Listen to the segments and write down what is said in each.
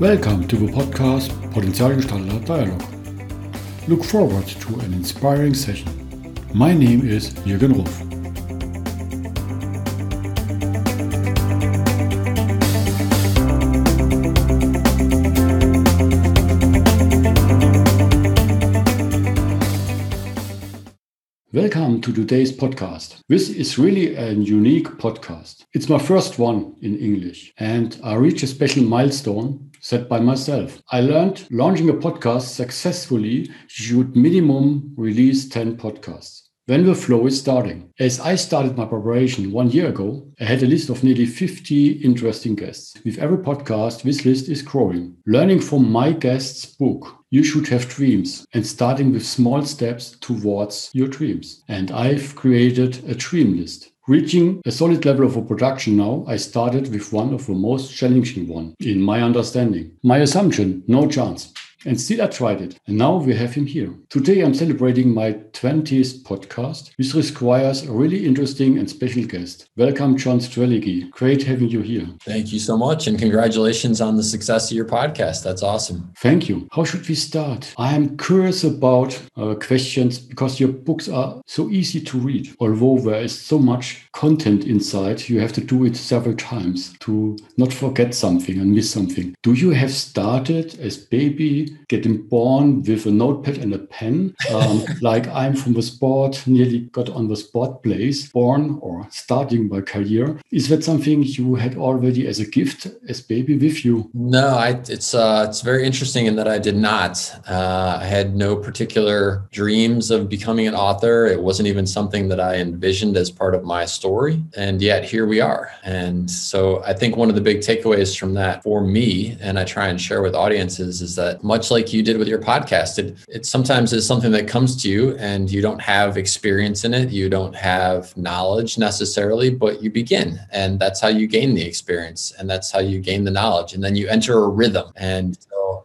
Welcome to the podcast Potenzialgestalter Dialog. Look forward to an inspiring session. My name is Jürgen Ruff. Welcome to today's podcast. This is really a unique podcast. It's my first one in English, and I reached a special milestone set by myself. I learned launching a podcast successfully, you should minimum release 10 podcasts when the flow is starting. As I started my preparation one year ago, I had a list of nearly 50 interesting guests. With every podcast, this list is growing. Learning from my guest's book, You Should Have Dreams, and starting with small steps towards your dreams. And I've created a dream list. Reaching a solid level of production now, I started with one of the most challenging one in my understanding. My assumption, no chance. And still I tried it. And now we have him here. Today I'm celebrating my 20th podcast, which requires a really interesting and special guest. Welcome, John Strelecky. Great having you here. Thank you so much. And congratulations on the success of your podcast. That's awesome. Thank you. How should we start? I am curious about uh, questions because your books are so easy to read. Although there is so much content inside, you have to do it several times to not forget something and miss something. Do you have started as baby getting born with a notepad and a pen. Um, like I'm from the sport, nearly got on the sport place, born or starting my career. Is that something you had already as a gift as baby with you? No, I, it's uh, it's very interesting in that I did not. Uh, I had no particular dreams of becoming an author. It wasn't even something that I envisioned as part of my story, and yet here we are. And so I think one of the big takeaways from that for me, and I try and share with audiences, is that much much like you did with your podcast. It, it sometimes is something that comes to you and you don't have experience in it. You don't have knowledge necessarily, but you begin. And that's how you gain the experience. And that's how you gain the knowledge. And then you enter a rhythm. And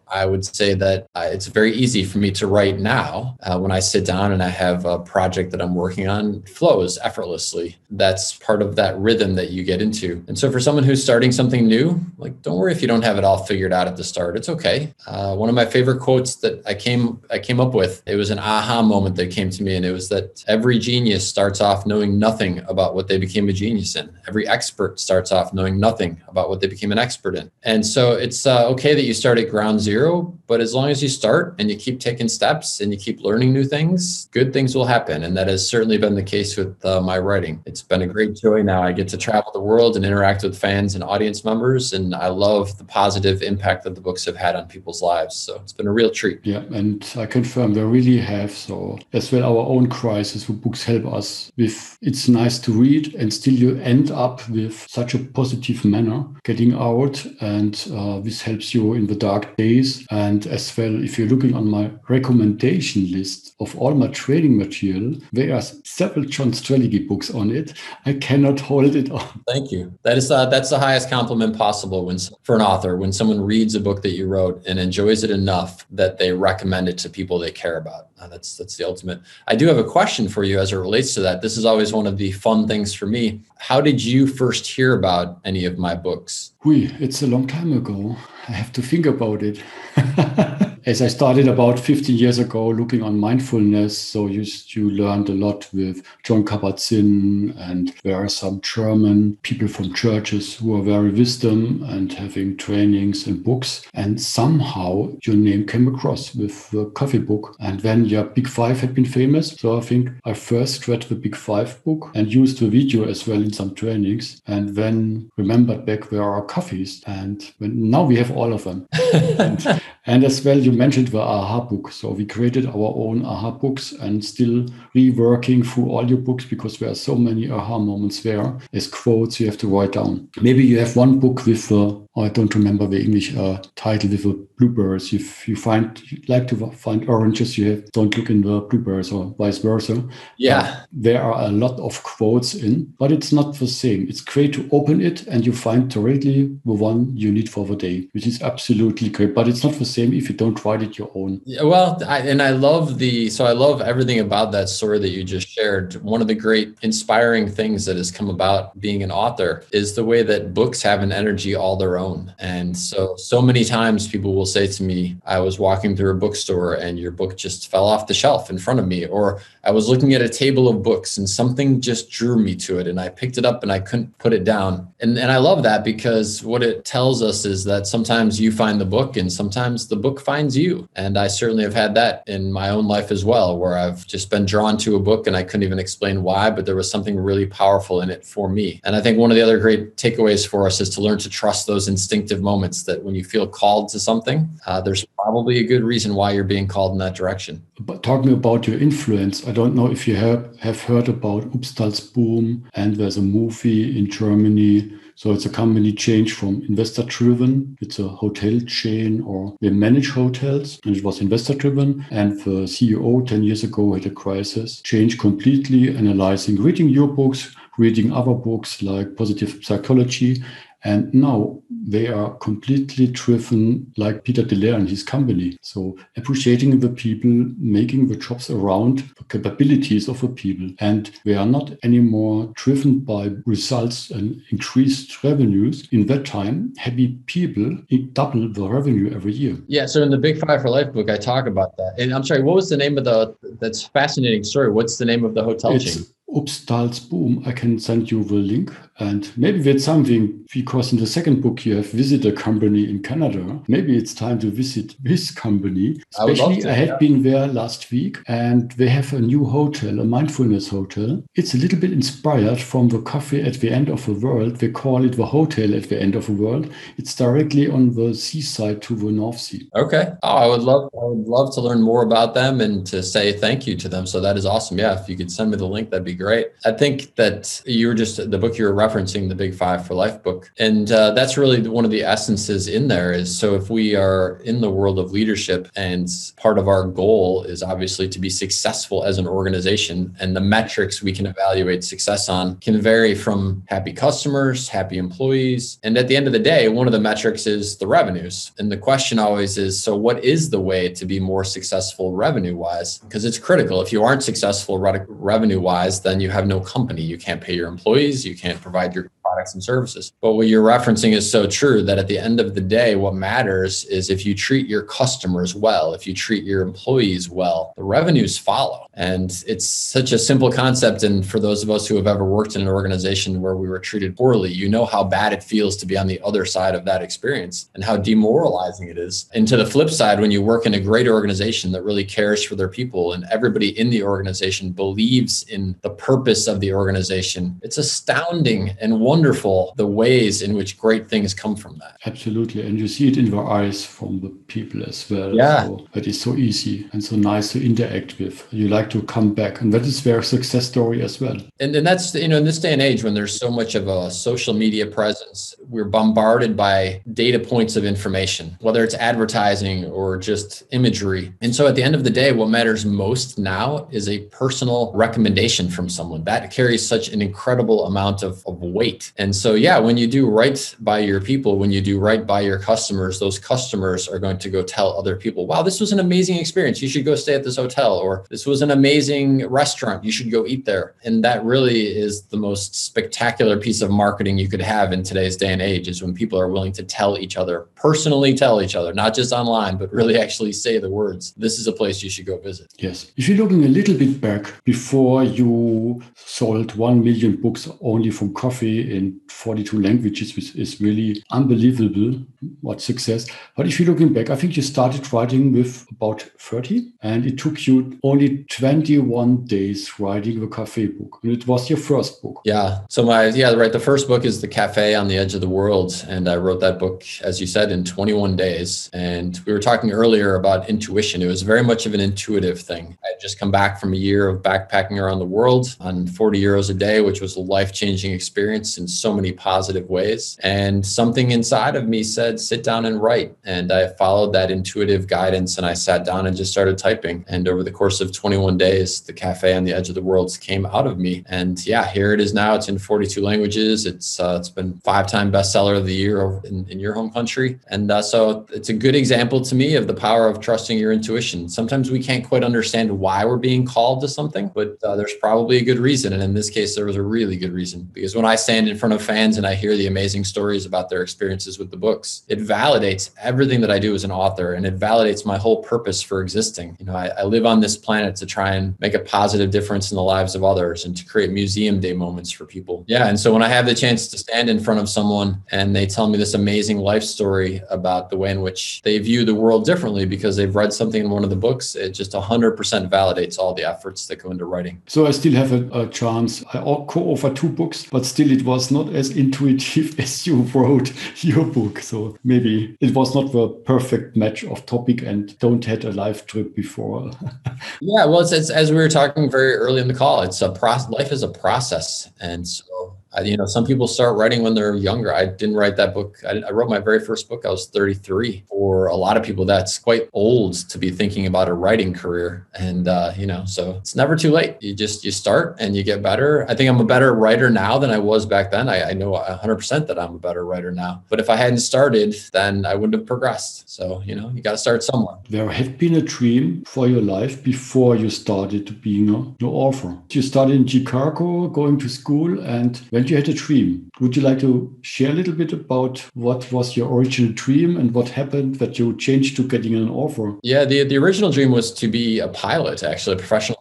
I would say that uh, it's very easy for me to write now. Uh, when I sit down and I have a project that I'm working on, flows effortlessly. That's part of that rhythm that you get into. And so for someone who's starting something new, like don't worry if you don't have it all figured out at the start. It's okay. Uh, one of my favorite quotes that I came I came up with, it was an aha moment that came to me, and it was that every genius starts off knowing nothing about what they became a genius in. Every expert starts off knowing nothing about what they became an expert in. And so it's uh, okay that you start at ground zero zero, but as long as you start and you keep taking steps and you keep learning new things, good things will happen. And that has certainly been the case with uh, my writing. It's been a great joy now. I get to travel the world and interact with fans and audience members. And I love the positive impact that the books have had on people's lives. So it's been a real treat. Yeah. And I confirm they really have. So as well, our own crisis, where books help us with it's nice to read and still you end up with such a positive manner getting out. And uh, this helps you in the dark days and as well, if you're looking on my recommendation list of all my training material, there are several John Strelecky books on it. I cannot hold it on. Thank you. That is uh, that's the highest compliment possible when for an author when someone reads a book that you wrote and enjoys it enough that they recommend it to people they care about. Uh, that's that's the ultimate. I do have a question for you as it relates to that. This is always one of the fun things for me. How did you first hear about any of my books? It's a long time ago. I have to think about it. as I started about 15 years ago looking on mindfulness, so you, you learned a lot with Jon Kabat-Zinn and there are some German people from churches who are very wisdom and having trainings and books. And somehow your name came across with the coffee book. And then your Big Five had been famous. So I think I first read the Big Five book and used the video as well in some trainings and then remembered back where our coffees. And when, now we have all of them. and, and as well, you mentioned the AHA book. So we created our own AHA books and still reworking through all your books because there are so many AHA moments there as quotes you have to write down. Maybe you have one book with, uh, I don't remember the English uh, title, with the blueberries. If you find you like to find oranges, you have don't look in the blueberries or vice versa. Yeah, uh, there are a lot of quotes in, but it's not the same. It's great to open it and you find directly the one you need for the day, which is absolutely great. But it's not the same if you don't write it your own. Yeah, well, I, and I love the so I love everything about that story that you just shared. One of the great inspiring things that has come about being an author is the way that books have an energy all their own own. And so, so many times people will say to me, I was walking through a bookstore and your book just fell off the shelf in front of me, or I was looking at a table of books and something just drew me to it and I picked it up and I couldn't put it down. And, and I love that because what it tells us is that sometimes you find the book and sometimes the book finds you. And I certainly have had that in my own life as well, where I've just been drawn to a book and I couldn't even explain why, but there was something really powerful in it for me. And I think one of the other great takeaways for us is to learn to trust those instinctive moments that when you feel called to something, uh, there's probably a good reason why you're being called in that direction. But talking about your influence, I don't know if you have, have heard about Upstalsboom and there's a movie in Germany so it's a company change from investor driven. It's a hotel chain or they manage hotels and it was investor driven. And the CEO 10 years ago had a crisis, changed completely, analyzing, reading your books, reading other books like positive psychology and now they are completely driven like Peter Derale and his company. So appreciating the people, making the jobs around the capabilities of the people. And they are not anymore driven by results and increased revenues. In that time, happy people double the revenue every year. Yeah. So in the Big Five for Life book, I talk about that. And I'm sorry, what was the name of the that's fascinating story? What's the name of the hotel it's, chain? Upstalsboom. I can send you the link. And maybe that's something because in the second book you have visited a company in Canada. Maybe it's time to visit this company. Especially, I, to, I have yeah. been there last week and they have a new hotel, a mindfulness hotel. It's a little bit inspired from the coffee at the end of the world. They call it the hotel at the end of the world. It's directly on the seaside to the North Sea. Okay. Oh, I would love I would love to learn more about them and to say thank you to them. So that is awesome. Yeah, if you could send me the link, that'd be great. I think that you were just the book you were referencing, the Big Five for Life book, and uh, that's really one of the essences in there. Is so if we are in the world of leadership, and part of our goal is obviously to be successful as an organization, and the metrics we can evaluate success on can vary from happy customers, happy employees, and at the end of the day, one of the metrics is the revenues. And the question always is, so what is the way to be more successful revenue wise? Because it's critical. If you aren't successful re- revenue wise, then you have no company. You can't pay your employees. You can't provide your products and services. But what you're referencing is so true that at the end of the day, what matters is if you treat your customers well, if you treat your employees well, the revenues follow. And it's such a simple concept. And for those of us who have ever worked in an organization where we were treated poorly, you know how bad it feels to be on the other side of that experience and how demoralizing it is. And to the flip side, when you work in a great organization that really cares for their people and everybody in the organization believes in the purpose of the organization, it's astounding and wonderful wonderful the ways in which great things come from that. Absolutely. And you see it in their eyes from the people as well. Yeah. So that is so easy and so nice to interact with. You like to come back. And that is their success story as well. And, and that's, you know, in this day and age when there's so much of a social media presence, we're bombarded by data points of information, whether it's advertising or just imagery. And so at the end of the day, what matters most now is a personal recommendation from someone that carries such an incredible amount of, of weight and so, yeah, when you do right by your people, when you do right by your customers, those customers are going to go tell other people, wow, this was an amazing experience. You should go stay at this hotel, or this was an amazing restaurant. You should go eat there. And that really is the most spectacular piece of marketing you could have in today's day and age is when people are willing to tell each other, personally tell each other, not just online, but really actually say the words, this is a place you should go visit. Yes. If you're looking a little bit back before you sold 1 million books only from coffee in 42 languages, which is really unbelievable what success. But if you're looking back, I think you started writing with about 30 and it took you only 21 days writing the cafe book. And it was your first book. Yeah. So my, yeah, right. The first book is The Cafe on the Edge of the World. And I wrote that book, as you said, in 21 days. And we were talking earlier about intuition. It was very much of an intuitive thing. I had just come back from a year of backpacking around the world on 40 euros a day, which was a life changing experience in so many positive ways. And something inside of me said, sit down and write. And I followed that intuitive guidance and I sat down and just started typing. And over the course of 21 days, the cafe on the edge of the world came out of me. And yeah, here it is now. It's in 42 languages. It's uh, it's been five time bestseller of the year in, in your home country. And uh, so it's a good example to me of the power of trusting your intuition. Sometimes we can't quite understand why we're being called to something, but uh, there's probably a good reason. And in this case, there was a really good reason because when I stand in in front of fans and I hear the amazing stories about their experiences with the books, it validates everything that I do as an author and it validates my whole purpose for existing. You know, I, I live on this planet to try and make a positive difference in the lives of others and to create museum day moments for people. Yeah. And so when I have the chance to stand in front of someone and they tell me this amazing life story about the way in which they view the world differently because they've read something in one of the books, it just 100% validates all the efforts that go into writing. So I still have a, a chance. I co-author two books, but still it was not as intuitive as you wrote your book. So maybe it was not the perfect match of topic and don't had a life trip before. yeah, well, it's, it's, as we were talking very early in the call. It's a process. Life is a process, and so you know, some people start writing when they're younger. I didn't write that book. I, I, wrote my very first book. I was 33. For a lot of people, that's quite old to be thinking about a writing career. And uh, you know, so it's never too late. You just you start and you get better. I think I'm a better writer now than I was back then. I, I know 100% that I'm a better writer now. But if I hadn't started, then I wouldn't have progressed. So you know, you got to start somewhere. There have been a dream for your life before you started being an author. You started in Chicago, going to school, and when you had a dream. Would you like to share a little bit about what was your original dream and what happened that you changed to getting an offer? Yeah, the, the original dream was to be a pilot, actually, a professional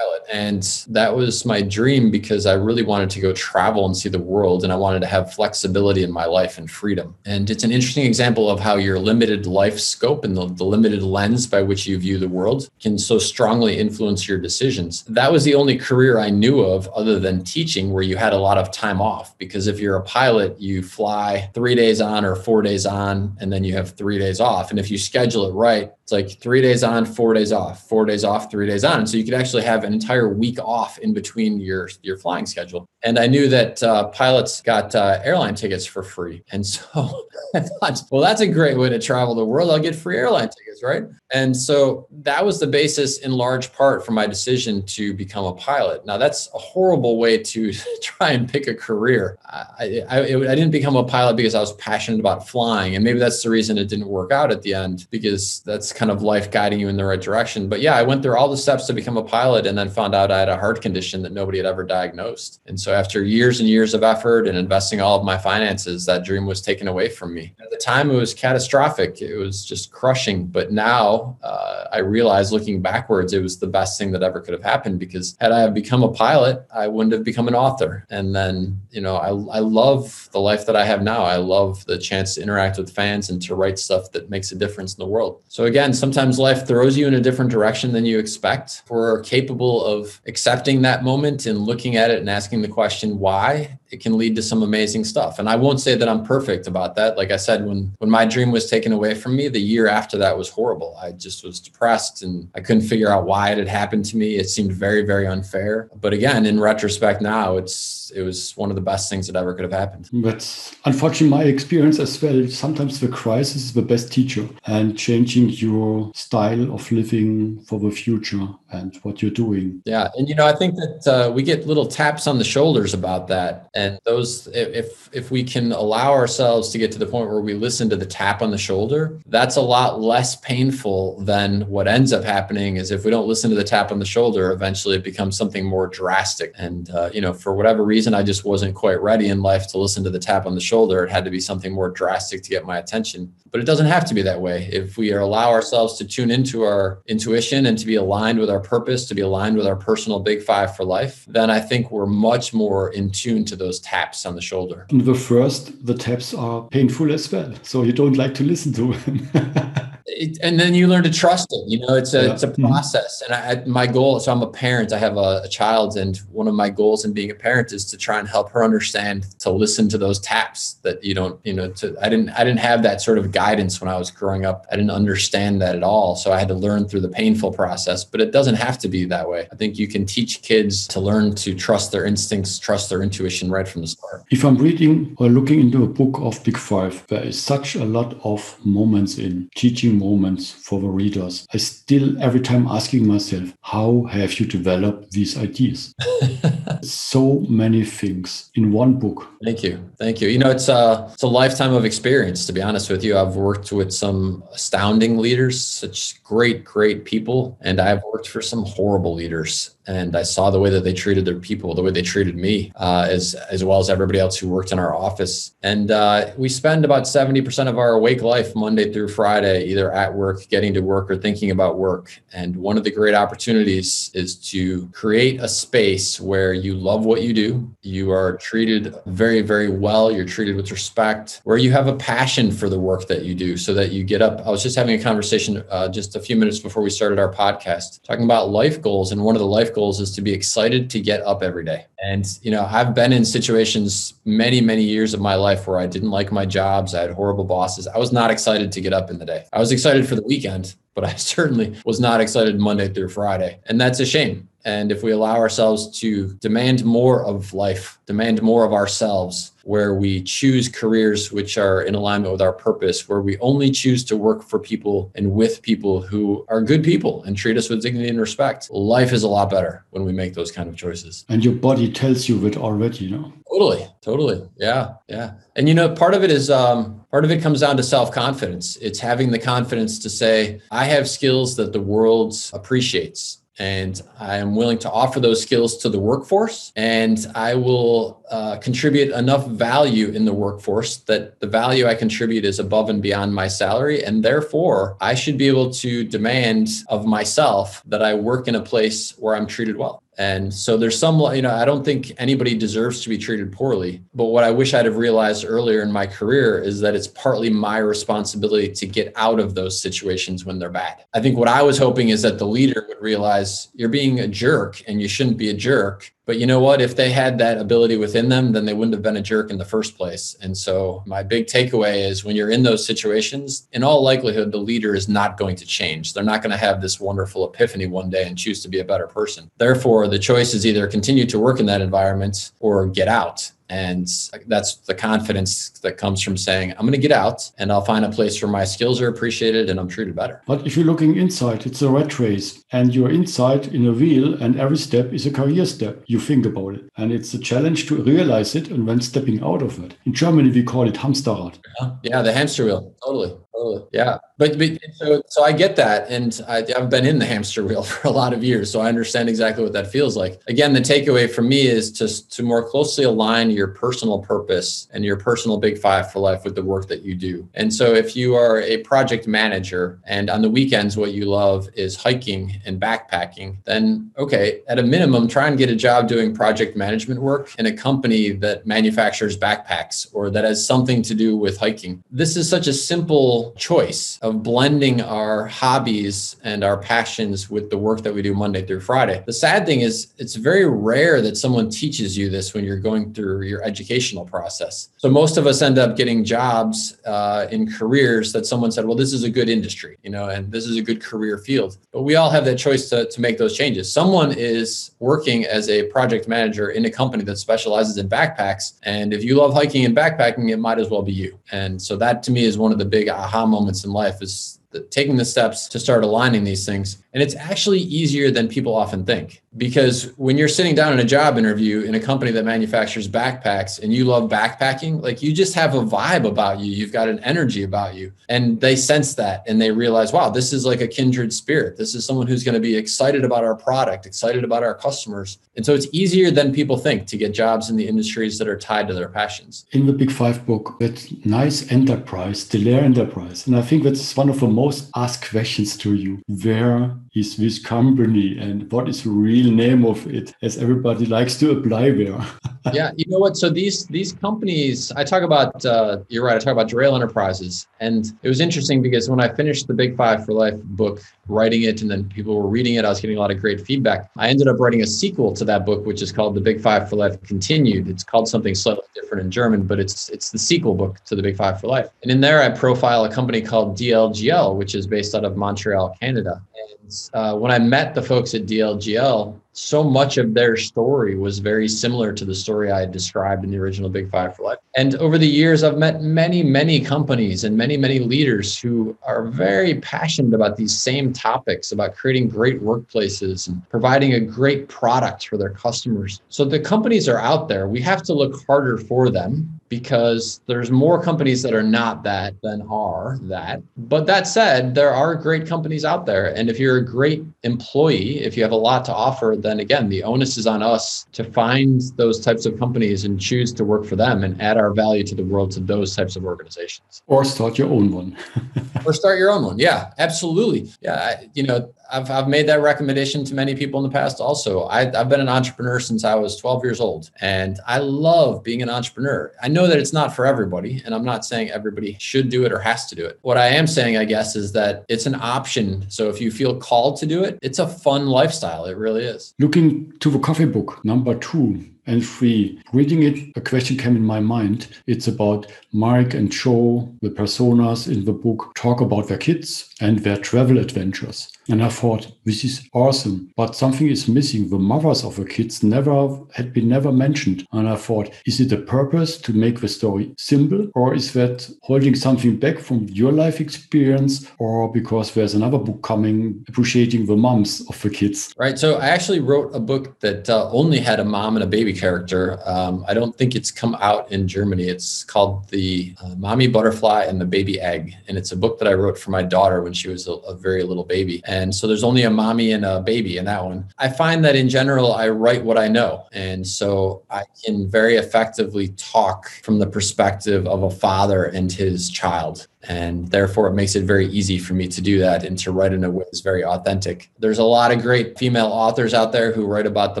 and that was my dream because I really wanted to go travel and see the world. And I wanted to have flexibility in my life and freedom. And it's an interesting example of how your limited life scope and the, the limited lens by which you view the world can so strongly influence your decisions. That was the only career I knew of other than teaching where you had a lot of time off. Because if you're a pilot, you fly three days on or four days on, and then you have three days off. And if you schedule it right, it's like three days on, four days off, four days off, three days on. So you could actually have an entire week off in between your your flying schedule. And I knew that uh, pilots got uh, airline tickets for free, and so I thought, well, that's a great way to travel the world. I'll get free airline tickets, right? And so that was the basis, in large part, for my decision to become a pilot. Now that's a horrible way to try and pick a career. I, I, I didn't become a pilot because I was passionate about flying, and maybe that's the reason it didn't work out at the end because that's kind of life guiding you in the right direction. But yeah, I went through all the steps to become a pilot and then found out I had a heart condition that nobody had ever diagnosed. And so after years and years of effort and investing all of my finances, that dream was taken away from me. At the time, it was catastrophic. It was just crushing. But now uh, I realize looking backwards, it was the best thing that ever could have happened because had I become a pilot, I wouldn't have become an author. And then, you know, I, I love the life that I have now. I love the chance to interact with fans and to write stuff that makes a difference in the world. So again, sometimes life throws you in a different direction than you expect. We're capable of accepting that moment and looking at it and asking the question, why? it can lead to some amazing stuff. And I won't say that I'm perfect about that. Like I said, when when my dream was taken away from me, the year after that was horrible. I just was depressed and I couldn't figure out why it had happened to me. It seemed very, very unfair. But again, in retrospect now, it's it was one of the best things that ever could have happened. But unfortunately, my experience as well, sometimes the crisis is the best teacher and changing your style of living for the future and what you're doing. Yeah. And you know, I think that uh, we get little taps on the about that. And and those if if we can allow ourselves to get to the point where we listen to the tap on the shoulder that's a lot less painful than what ends up happening is if we don't listen to the tap on the shoulder eventually it becomes something more drastic. And uh, you know for whatever reason i just wasn't quite ready in life to listen to the tap on the shoulder. It had to be something more drastic to get my attention. But it doesn't have to be that way. If we allow ourselves to tune into our intuition and to be aligned with our purpose to be aligned with our personal big five for life then i think we're much more in tune to those taps on the shoulder. The first, the taps are painful as well. So you don't like to listen to them. it, and then you learn to trust it. You know, it's a yeah. it's a mm-hmm. process. And I, my goal, so I'm a parent. I have a, a, child, and one of my goals in being a parent is to try and help her understand to listen to those taps that you don't. You know, to I didn't I didn't have that sort of guidance when I was growing up. I didn't understand that at all. So I had to learn through the painful process. But it doesn't have to be that way. I think you can teach kids to learn to trust their instincts, trust their intuition right from the start. If I'm reading or looking into a book of Big Five, there is such a lot of moments in teaching moments for the readers. I still every time asking myself, how have you developed these ideas? so many things in one book. Thank you. Thank you. You know, it's a, it's a lifetime of experience, to be honest with you. I've worked with some astounding leaders, such great, great people, and I've worked for some horrible leaders and I saw the way that they treated their people, the way they treated me, uh, as as well as everybody else who worked in our office. And uh, we spend about seventy percent of our awake life Monday through Friday, either at work, getting to work, or thinking about work. And one of the great opportunities is to create a space where you love what you do, you are treated very, very well, you're treated with respect, where you have a passion for the work that you do, so that you get up. I was just having a conversation uh, just a few minutes before we started our podcast, talking about life goals, and one of the life goals is to be excited to get up every day. And, you know, I've been in situations many, many years of my life where I didn't like my jobs. I had horrible bosses. I was not excited to get up in the day. I was excited for the weekend, but I certainly was not excited Monday through Friday. And that's a shame. And if we allow ourselves to demand more of life, demand more of ourselves, where we choose careers which are in alignment with our purpose, where we only choose to work for people and with people who are good people and treat us with dignity and respect, life is a lot better when we make those kind of choices. And your body tells you it already, you know? Totally, totally. Yeah, yeah. And you know, part of it is um, part of it comes down to self confidence. It's having the confidence to say, I have skills that the world appreciates and I am willing to offer those skills to the workforce. And I will uh, contribute enough value in the workforce that the value I contribute is above and beyond my salary. And therefore, I should be able to demand of myself that I work in a place where I'm treated well. And so there's some, you know, I don't think anybody deserves to be treated poorly. But what I wish I'd have realized earlier in my career is that it's partly my responsibility to get out of those situations when they're bad. I think what I was hoping is that the leader would realize you're being a jerk and you shouldn't be a jerk. But you know what? If they had that ability within them, then they wouldn't have been a jerk in the first place. And so, my big takeaway is when you're in those situations, in all likelihood, the leader is not going to change. They're not going to have this wonderful epiphany one day and choose to be a better person. Therefore, the choice is either continue to work in that environment or get out. And that's the confidence that comes from saying, I'm going to get out and I'll find a place where my skills are appreciated and I'm treated better. But if you're looking inside, it's a rat race and you're inside in a wheel and every step is a career step. You think about it. And it's a challenge to realize it and when stepping out of it. In Germany, we call it Hamsterrad. Yeah, yeah the hamster wheel. Totally. Totally. Yeah. But, but so, so I get that. And I, I've been in the hamster wheel for a lot of years. So I understand exactly what that feels like. Again, the takeaway for me is to, to more closely align your personal purpose and your personal big five for life with the work that you do. And so if you are a project manager and on the weekends, what you love is hiking and backpacking, then okay, at a minimum, try and get a job doing project management work in a company that manufactures backpacks or that has something to do with hiking. This is such a simple choice of blending our hobbies and our passions with the work that we do Monday through Friday. The sad thing is, it's very rare that someone teaches you this when you're going through your educational process. So most of us end up getting jobs uh, in careers that someone said, well, this is a good industry, you know, and this is a good career field. But we all have that choice to, to make those changes. Someone is working as a project manager in a company that specializes in backpacks. And if you love hiking and backpacking, it might as well be you. And so that to me is one of the big aha moments in life is taking the steps to start aligning these things. And it's actually easier than people often think because when you're sitting down in a job interview in a company that manufactures backpacks and you love backpacking, like you just have a vibe about you. You've got an energy about you. And they sense that and they realize, wow, this is like a kindred spirit. This is someone who's going to be excited about our product, excited about our customers. And so it's easier than people think to get jobs in the industries that are tied to their passions. In the Big Five book, that nice enterprise, Derale Enterprise. And I think that's one of the most asked questions to you. Where is this company and what is the real name of it? As everybody likes to apply there. Yeah you know what? So these these companies i talk about uh, you're right i talk about Derale enterprises. And it was interesting because when i finished the big five for life book writing it and then people were reading it. I was getting a lot of great feedback. I ended up writing a sequel to that book which is called the big five for life continued. It's called something slightly different in german but it's it's the sequel book to the big five for life. And in there i profile a company called dlgl which is based out of montreal canada. and uh, when I met the folks at DLGL, so much of their story was very similar to the story I had described in the original Big Five for Life. And over the years, I've met many, many companies and many, many leaders who are very passionate about these same topics about creating great workplaces and providing a great product for their customers. So the companies are out there. We have to look harder for them because there's more companies that are not that than are that. But that said, there are great companies out there. And if you're a great employee, if you have a lot to offer, then again, the onus is on us to find those types of companies and choose to work for them and add our value to the world to those types of organizations. Or start your own one. or start your own one. Yeah, absolutely. Yeah. You know, I've, I've made that recommendation to many people in the past also. I, I've been an entrepreneur since I was 12 years old and I love being an entrepreneur. I know that it's not for everybody and I'm not saying everybody should do it or has to do it. What I am saying, I guess, is that it's an option. So if you feel called to do it, it's a fun lifestyle. It really is. Looking to the coffee book, number two, and free. Reading it, a question came in my mind. It's about Mike and Joe, the personas in the book, talk about their kids and their travel adventures. And I thought, this is awesome. But something is missing. The mothers of the kids never had been never mentioned. And I thought, is it a purpose to make the story simple? Or is that holding something back from your life experience? Or because there's another book coming appreciating the moms of the kids? Right. So I actually wrote a book that uh, only had a mom and a baby character. Um, I don't think it's come out in Germany. It's called The uh, Mommy Butterfly and the Baby Egg. And it's a book that I wrote for my daughter when she was a, a very little baby. So there's only a mommy and a baby in that one. I find that in general, I write what I know. And so I can very effectively talk from the perspective of a father and his child and therefore it makes it very easy for me to do that and to write in a way that's very authentic. There's a lot of great female authors out there who write about the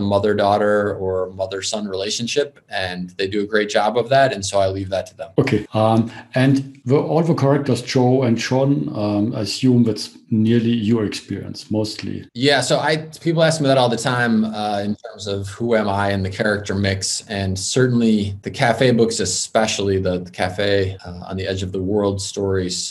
mother daughter or mother son relationship and they do a great job of that and so i leave that to them. Okay um, and the, all the characters joe and sean um, i assume that's nearly your experience mostly. Yeah so i people ask me that all the time uh, in terms of who am i in the character mix and certainly the cafe books especially the, the cafe uh, on the edge of the world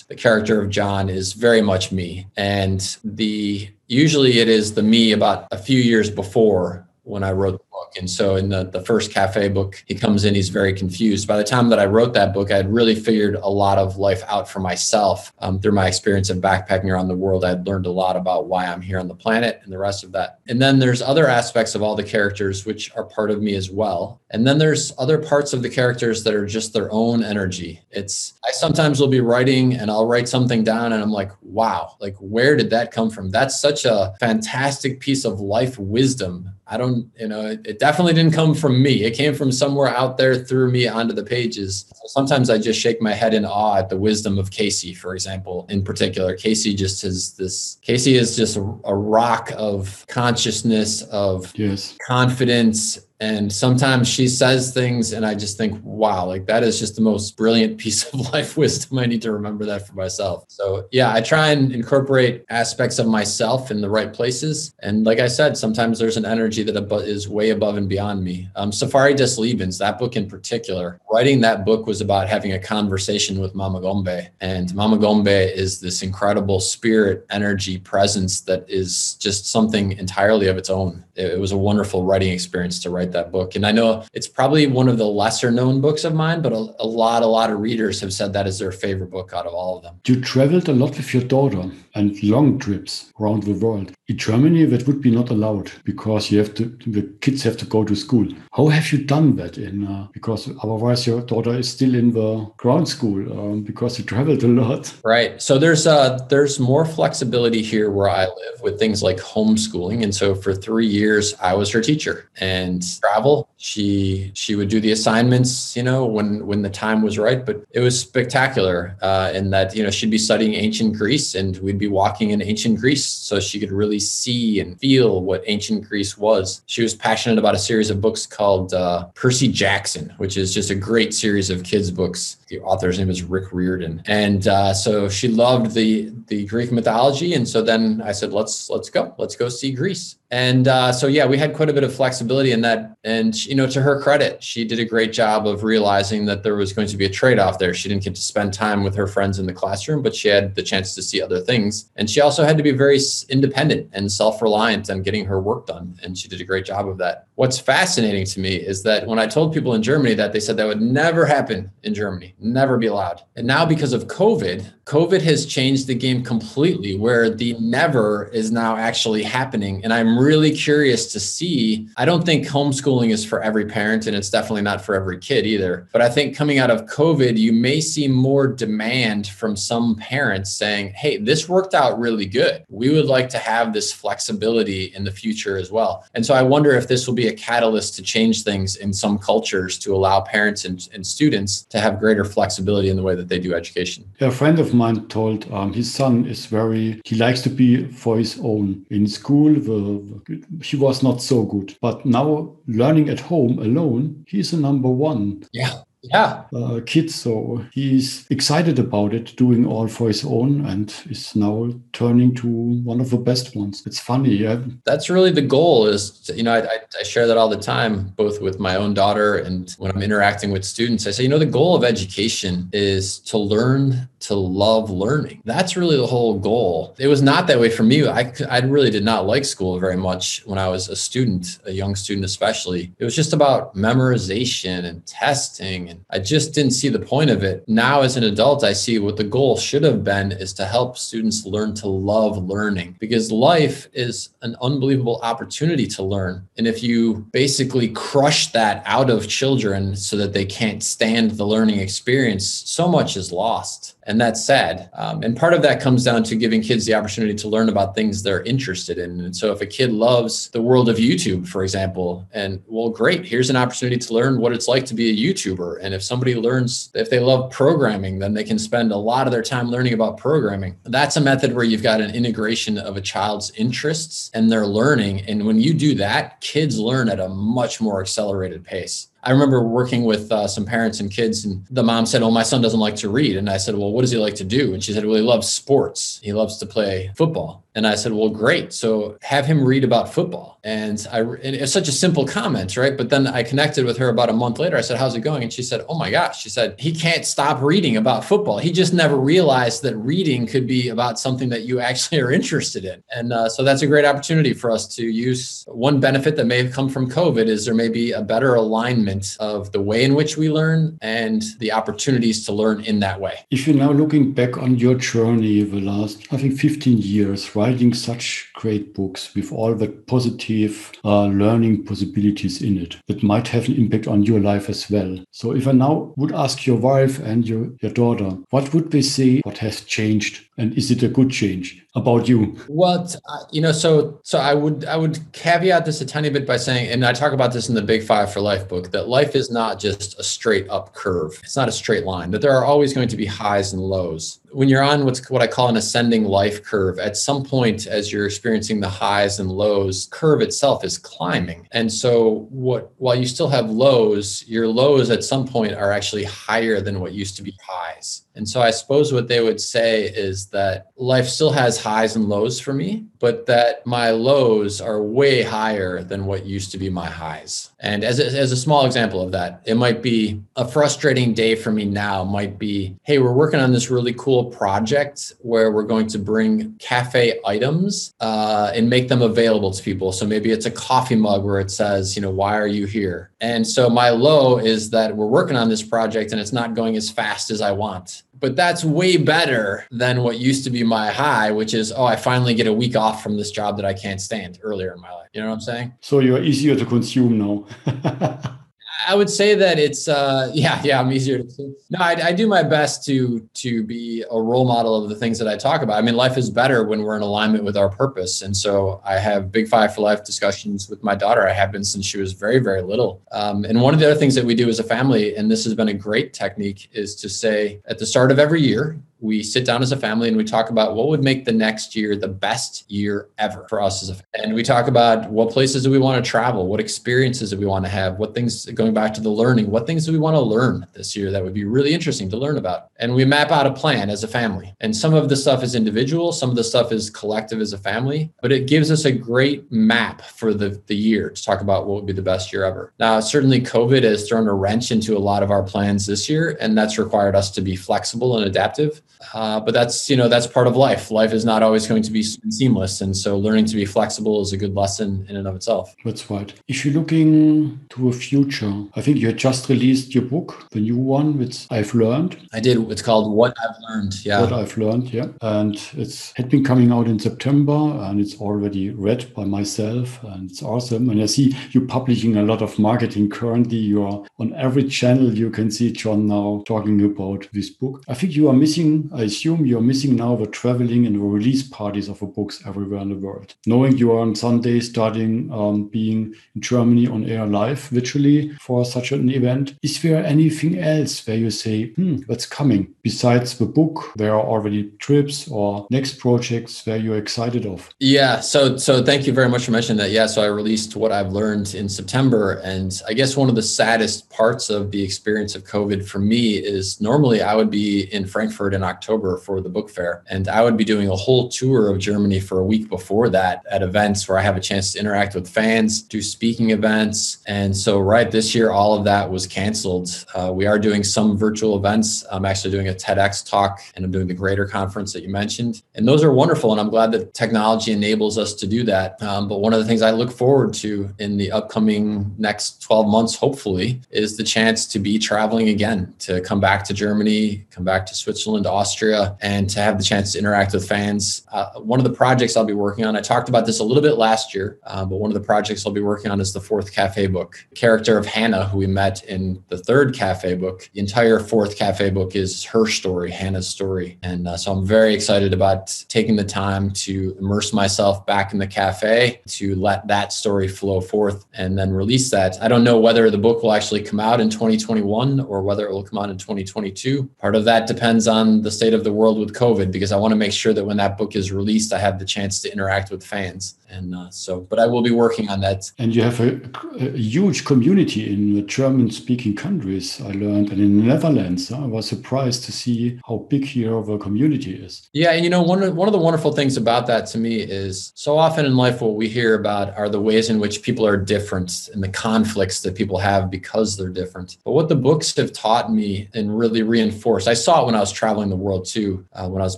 the character of john is very much me and the usually it is the me about a few years before when i wrote. And so in the, the first cafe book, he comes in, he's very confused. By the time that I wrote that book, I had really figured a lot of life out for myself um, through my experience of backpacking around the world. I had learned a lot about why I'm here on the planet and the rest of that. And then there's other aspects of all the characters, which are part of me as well. And then there's other parts of the characters that are just their own energy. It's, I sometimes will be writing and I'll write something down and I'm like, wow, like where did that come from? That's such a fantastic piece of life wisdom. I don't, you know, it, it definitely didn't come from me. It came from somewhere out there through me onto the pages. Sometimes I just shake my head in awe at the wisdom of Casey, for example, in particular. Casey just has this, Casey is just a, a rock of consciousness, of yes. confidence, and sometimes she says things, and I just think, wow, like that is just the most brilliant piece of life wisdom. I need to remember that for myself. So, yeah, I try and incorporate aspects of myself in the right places. And like I said, sometimes there's an energy that is way above and beyond me. Um, Safari des that book in particular, writing that book was about having a conversation with Mama Gombe. And Mama Gombe is this incredible spirit, energy, presence that is just something entirely of its own. It, was a wonderful writing experience to write that book. And I know it's probably one of the lesser known books of mine, but a, a, lot, a lot of readers have said that is their favorite book out of all of them. You traveled a lot with your daughter and long trips around the world. In Germany, that would be not allowed because you have to, the kids have to go to school. How have you done that? In uh, because otherwise your daughter is still in the ground school um, because you traveled a lot. Right. So there's uh there's more flexibility here where I live with things like homeschooling, and so for three years I was her teacher and travel. She she would do the assignments, you know, when when the time was right. But it was spectacular uh, in that you know she'd be studying ancient Greece, and we'd be walking in ancient Greece, so she could really see and feel what ancient Greece was. She was passionate about a series of books called uh, Percy Jackson, which is just a great series of kids' books. The author's name is Rick Riordan, and uh, so she loved the the Greek mythology. And so then I said, let's let's go, let's go see Greece. And uh, so yeah, we had quite a bit of flexibility in that. And you know, to her credit, she did a great job of realizing that there was going to be a trade off there. She didn't get to spend time with her friends in the classroom, but she had the chance to see other things. And she also had to be very independent and self-reliant and getting her work done. And she did a great job of that. What's fascinating to me is that when I told people in Germany that they said that would never happen in Germany, never be allowed. And now because of COVID, COVID has changed the game completely where the never is now actually happening. And I'm really curious to see. I don't think homeschooling is for every parent and it's definitely not for every kid either. But I think coming out of COVID, you may see more demand from some parents saying, hey, this worked out really good. We would like to have this flexibility in the future as well. And so I wonder if this will be a catalyst to change things in some cultures to allow parents and, and students to have greater flexibility in the way that they do education. A friend of mine told um, his son is very, he likes to be for his own. In school, the, he was not so good. But now learning at home alone, he's a number one. Yeah yeah. Uh, kid so he's excited about it doing all for his own and is now turning to one of the best ones. It's funny yeah. That's really the goal is to, you know I, I share that all the time both with my own daughter and when i'm interacting with students. I say you know the goal of education is to learn to love learning. That's really the whole goal. It was not that way for me. I, I really did not like school very much when i was a student a young student especially. It was just about memorization and testing I just didn't see the point of it. Now, as an adult, I see what the goal should have been is to help students learn to love learning because life is an unbelievable opportunity to learn. And if you basically crush that out of children so that they can't stand the learning experience, so much is lost and that's sad. Um, and part of that comes down to giving kids the opportunity to learn about things they're interested in. And so, if a kid loves the world of YouTube, for example, and well, great, here's an opportunity to learn what it's like to be a YouTuber. And if somebody learns, if they love programming, then they can spend a lot of their time learning about programming. That's a method where you've got an integration of a child's interests and their learning. And when you do that, kids learn at a much more accelerated pace. I remember working with uh, some parents and kids, and the mom said, "Oh, my son doesn't like to read." And I said, "Well, what does he like to do?" And she said, "Well, he loves sports. He loves to play football." And I said, "Well, great. So have him read about football." And I, and it's such a simple comment, right? But then I connected with her about a month later. I said, "How's it going?" And she said, "Oh my gosh," she said, "He can't stop reading about football. He just never realized that reading could be about something that you actually are interested in." And uh, so that's a great opportunity for us to use. One benefit that may have come from COVID is there may be a better alignment of the way in which we learn and the opportunities to learn in that way. If you're now looking back on your journey the last, I think, 15 years, writing such great books with all the positive uh, learning possibilities in it, that might have an impact on your life as well. So if I now would ask your wife and your, your daughter, what would they say? What has changed? And is it a good change? about you well uh, you know so so i would i would caveat this a tiny bit by saying and i talk about this in the big five for life book that life is not just a straight up curve it's not a straight line that there are always going to be highs and lows when you're on what's what I call an ascending life curve, at some point as you're experiencing the highs and lows, curve itself is climbing. And so what while you still have lows, your lows at some point are actually higher than what used to be highs. And so I suppose what they would say is that life still has highs and lows for me, but that my lows are way higher than what used to be my highs. And as a, as a small example of that, it might be a frustrating day for me now, might be, hey, we're working on this really cool project where we're going to bring cafe items uh, and make them available to people. So maybe it's a coffee mug where it says, you know, why are you here? And so my low is that we're working on this project and it's not going as fast as I want but that's way better than what used to be my high, which is, oh, I finally get a week off from this job that I can't stand earlier in my life. You know what I'm saying? So you're easier to consume now. I would say that it's uh, yeah yeah I'm easier to no I, I, do my best to to be a role model of the things that I talk about. I mean life is better when we're in alignment with our purpose, and so I have big five for life discussions with my daughter. I have been since she was very very little. Um, and one of the other things that we do as a family, and this has been a great technique, is to say at the start of every year we sit down as a family and we talk about what would make the next year the best year ever for us as a family. And we talk about what places do we want to travel, what experiences do we want to have, what things going back to the learning, what things do we want to learn this year that would be really interesting to learn about. and we map out a plan as a family. And some of the stuff is individual, some of the stuff is collective as a family, but it gives us a great map for the, the year to talk about what would be the best year ever. Now, certainly COVID has thrown a wrench into a lot of our plans this year, and that's required us to be flexible and adaptive. Uh, but that's you know that's part of life. Life is not always going to be seamless, and so learning to be flexible is a good lesson in and of itself. That's right. If you're looking to a future, I think you just released your book, the new one, which I've learned. I did. It's called What I've Learned. Yeah. What I've learned. Yeah, and it's had been coming out in September, and it's already read by myself, and it's awesome. And I see you publishing a lot of marketing currently. You're on every channel. You can see John now talking about this book. I think you are missing. I assume you're missing now the traveling and the release parties of the books everywhere in the world. Knowing you are on Sunday starting um, being in Germany on air live virtually for such an event, is there anything else where you say, hmm, what's coming besides the book? There are already trips or next projects where you're excited of? Yeah. So, so thank you very much for mentioning that. Yeah. So I released what I've learned in September. And I guess one of the saddest parts of the experience of COVID for me is normally I would be in Frankfurt October for the book fair. And I would be doing a whole tour of Germany for a week before that at events where I have a chance to interact with fans, do speaking events. And so, right this year, all of that was canceled. Uh, we are doing some virtual events. I'm actually doing a TEDx talk and I'm doing the Greator Conference that you mentioned. And those are wonderful. And I'm glad that technology enables us to do that. Um, but one of the things I look forward to in the upcoming next 12 months, hopefully, is the chance to be traveling again, to come back to Germany, come back to Switzerland, Austria and to have the chance to interact with fans. Uh, one of the projects I'll be working on, I talked about this a little bit last year, uh, but one of the projects I'll be working on is the fourth cafe book. The character of Hannah, who we met in the third cafe book, the entire fourth cafe book is her story, Hannah's story. And uh, so I'm very excited about taking the time to immerse myself back in the cafe to let that story flow forth and then release that. I don't know whether the book will actually come out in 2021 or whether it will come out in 2022. Part of that depends on the state of the world with COVID because I want to make sure that when that book is released, I have the chance to interact with fans. And uh, so, but I will be working on that. And you have a, a huge community in the German speaking countries, I learned, and in the Netherlands. I was surprised to see how big here of a community is. Yeah. And you know, one of, one of the wonderful things about that to me is so often in life, what we hear about are the ways in which people are different and the conflicts that people have because they're different. But what the books have taught me and really reinforced, I saw it when I was traveling the world too, uh, when I was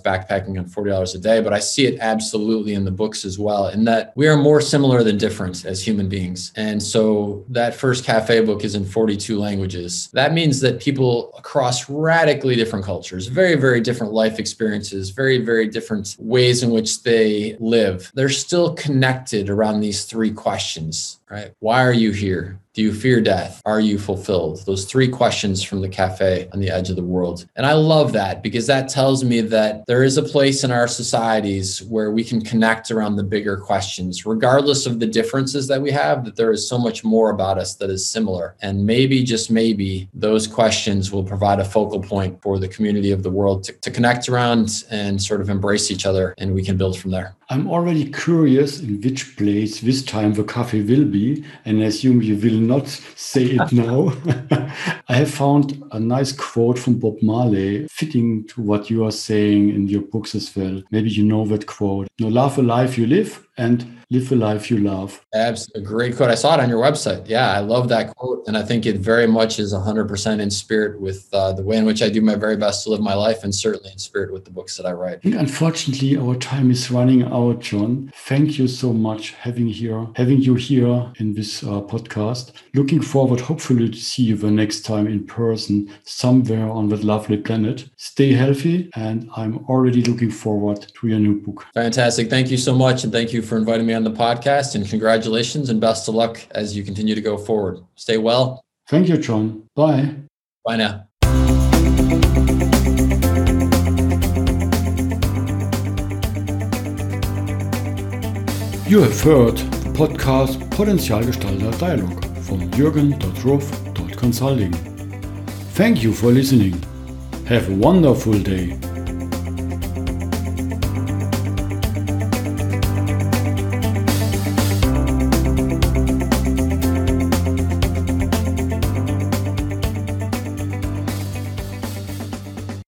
backpacking on $40 a day, but I see it absolutely in the books as well. and that we are more similar than different as human beings. And so that first cafe book is in 42 languages. That means that people across radically different cultures, very, very different life experiences, very, very different ways in which they live, they're still connected around these three questions, right? Why are you here? Do you fear death? Are you fulfilled? Those three questions from the cafe on the edge of the world. And I love that because that tells me that there is a place in our societies where we can connect around the bigger questions, regardless of the differences that we have, that there is so much more about us that is similar. And maybe, just maybe, those questions will provide a focal point for the community of the world to, to connect around and sort of embrace each other. And we can build from there. I'm already curious in which place this time the cafe will be, and I assume you will not say it now. I have found a nice quote from Bob Marley fitting to what you are saying in your books as well. Maybe you know that quote. No, love a life you live and live the life you love. Absolutely. A great quote. I saw it on your website. Yeah, I love that quote. And I think it very much is 100% in spirit with uh, the way in which I do my very best to live my life and certainly in spirit with the books that I write. I unfortunately, our time is running out, John. Thank you so much having here, having you here in this uh, podcast. Looking forward, hopefully, to see you the next time in person somewhere on that lovely planet. Stay healthy, and I'm already looking forward to your new book. Fantastic. Thank you so much. And thank you for inviting me on the podcast. And congratulations and best of luck as you continue to go forward. Stay well. Thank you, John. Bye. Bye now. You have heard the podcast Potenzialgestalter Dialog from Jürgen.Ruff.Consulting. Thank you for listening. Have a wonderful day.